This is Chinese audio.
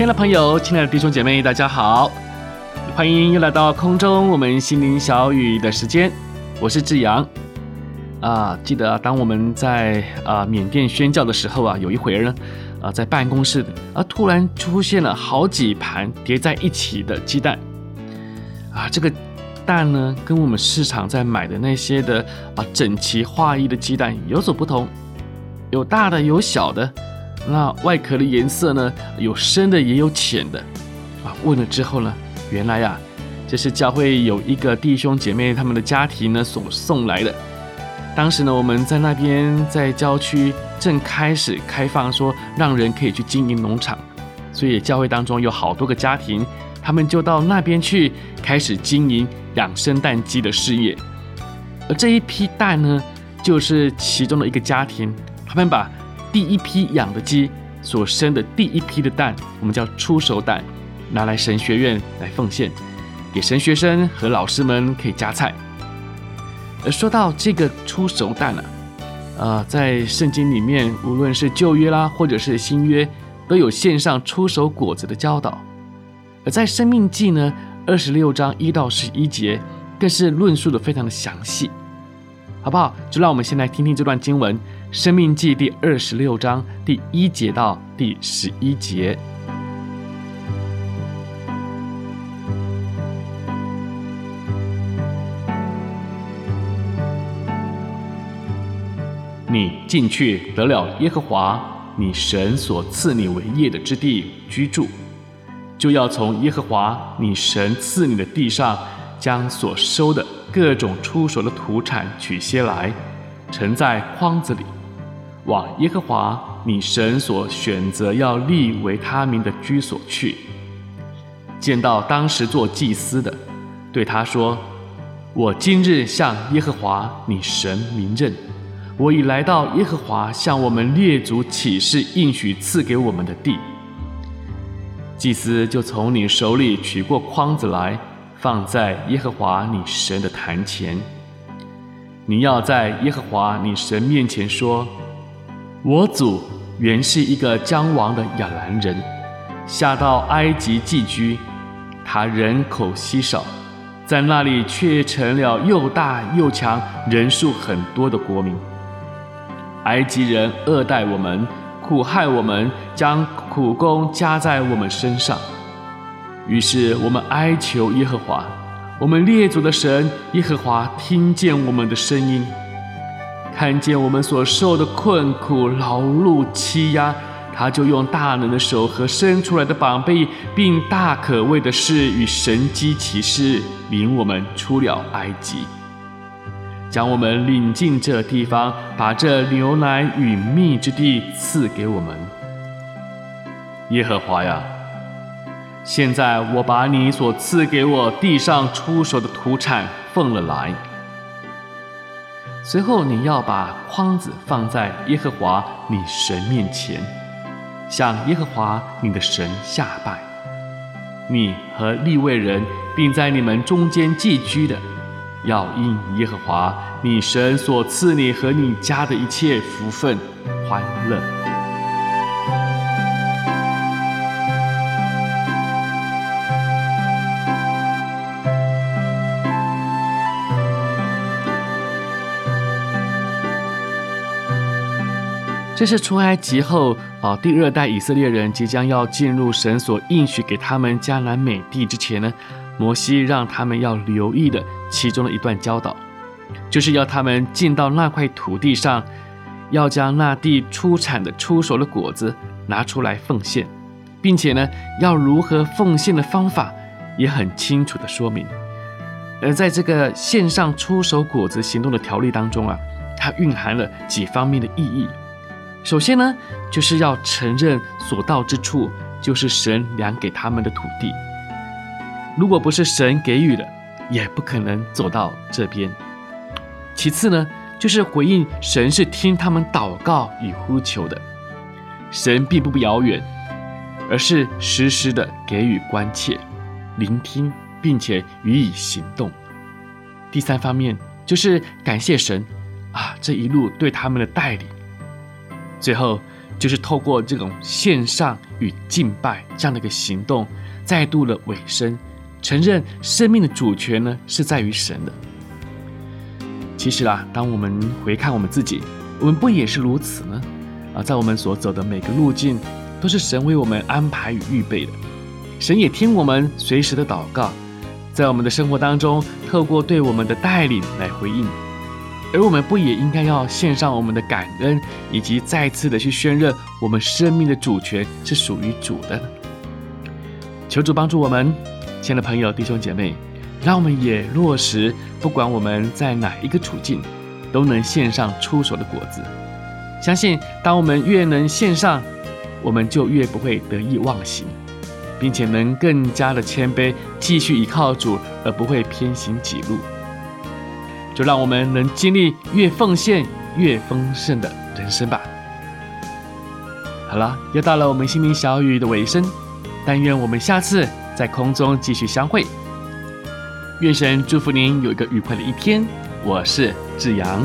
亲爱的朋友，亲爱的弟兄姐妹，大家好，欢迎又来到空中我们心灵小雨的时间，我是志阳。啊，记得啊，当我们在啊缅甸宣教的时候啊，有一回呢，啊，在办公室啊，突然出现了好几盘叠在一起的鸡蛋，啊，这个蛋呢，跟我们市场在买的那些的啊整齐划一的鸡蛋有所不同，有大的，有小的，那外壳的颜色呢，有深的，也有浅的，啊，问了之后呢，原来呀，这是教会有一个弟兄姐妹他们的家庭呢所送来的。当时呢，我们在那边在郊区正开始开放，说让人可以去经营农场，所以教会当中有好多个家庭，他们就到那边去开始经营养生蛋鸡的事业。而这一批蛋呢，就是其中的一个家庭，他们把第一批养的鸡所生的第一批的蛋，我们叫初熟蛋，拿来神学院来奉献，给神学生和老师们可以加菜。而说到这个初熟蛋呢，呃，在圣经里面，无论是旧约啦，或者是新约，都有献上初熟果子的教导。而在生命记呢，二十六章一到十一节，更是论述的非常的详细，好不好？就让我们先来听听这段经文，《生命记》第二十六章第一节到第十一节。你进去得了耶和华你神所赐你为业的之地居住，就要从耶和华你神赐你的地上，将所收的各种出熟的土产取些来，盛在筐子里，往耶和华你神所选择要立为他名的居所去。见到当时做祭司的，对他说：“我今日向耶和华你神明认。”我已来到耶和华向我们列祖起誓应许赐给我们的地。祭司就从你手里取过筐子来，放在耶和华你神的坛前。你要在耶和华你神面前说：“我祖原是一个将亡的亚兰人，下到埃及寄居，他人口稀少，在那里却成了又大又强、人数很多的国民。”埃及人恶待我们，苦害我们，将苦工加在我们身上。于是我们哀求耶和华，我们列祖的神耶和华听见我们的声音，看见我们所受的困苦、劳碌、欺压，他就用大能的手和伸出来的膀臂，并大可畏的事与神迹奇事，领我们出了埃及。将我们领进这地方，把这牛奶与蜜之地赐给我们。耶和华呀，现在我把你所赐给我地上出手的土产奉了来。随后你要把筐子放在耶和华你神面前，向耶和华你的神下拜。你和立位人，并在你们中间寄居的。要因耶和华你神所赐你和你家的一切福分欢乐。这是出埃及后啊，第二代以色列人即将要进入神所应许给他们迦南美地之前呢，摩西让他们要留意的。其中的一段教导，就是要他们进到那块土地上，要将那地出产的出熟的果子拿出来奉献，并且呢，要如何奉献的方法也很清楚的说明。而在这个献上出手果子行动的条例当中啊，它蕴含了几方面的意义。首先呢，就是要承认所到之处就是神量给他们的土地。如果不是神给予的，也不可能走到这边。其次呢，就是回应神是听他们祷告与呼求的，神并不遥远，而是时时的给予关切、聆听，并且予以行动。第三方面就是感谢神啊，这一路对他们的带领。最后就是透过这种献上与敬拜这样的一个行动，再度的委身，承认生命的主权呢是在于神的。其实啦，当我们回看我们自己，我们不也是如此呢？啊，在我们所走的每个路径，都是神为我们安排与预备的。神也听我们随时的祷告，在我们的生活当中，透过对我们的带领来回应。而我们不也应该要献上我们的感恩，以及再次的去宣认我们生命的主权是属于主的？求主帮助我们，亲爱的朋友、弟兄姐妹，让我们也落实，不管我们在哪一个处境，都能献上出手的果子。相信当我们越能献上，我们就越不会得意忘形，并且能更加的谦卑，继续依靠主，而不会偏行己路。就让我们能经历越奉献越丰盛的人生吧。好了，又到了我们心灵小雨的尾声，但愿我们下次在空中继续相会。愿神祝福您有一个愉快的一天。我是志阳。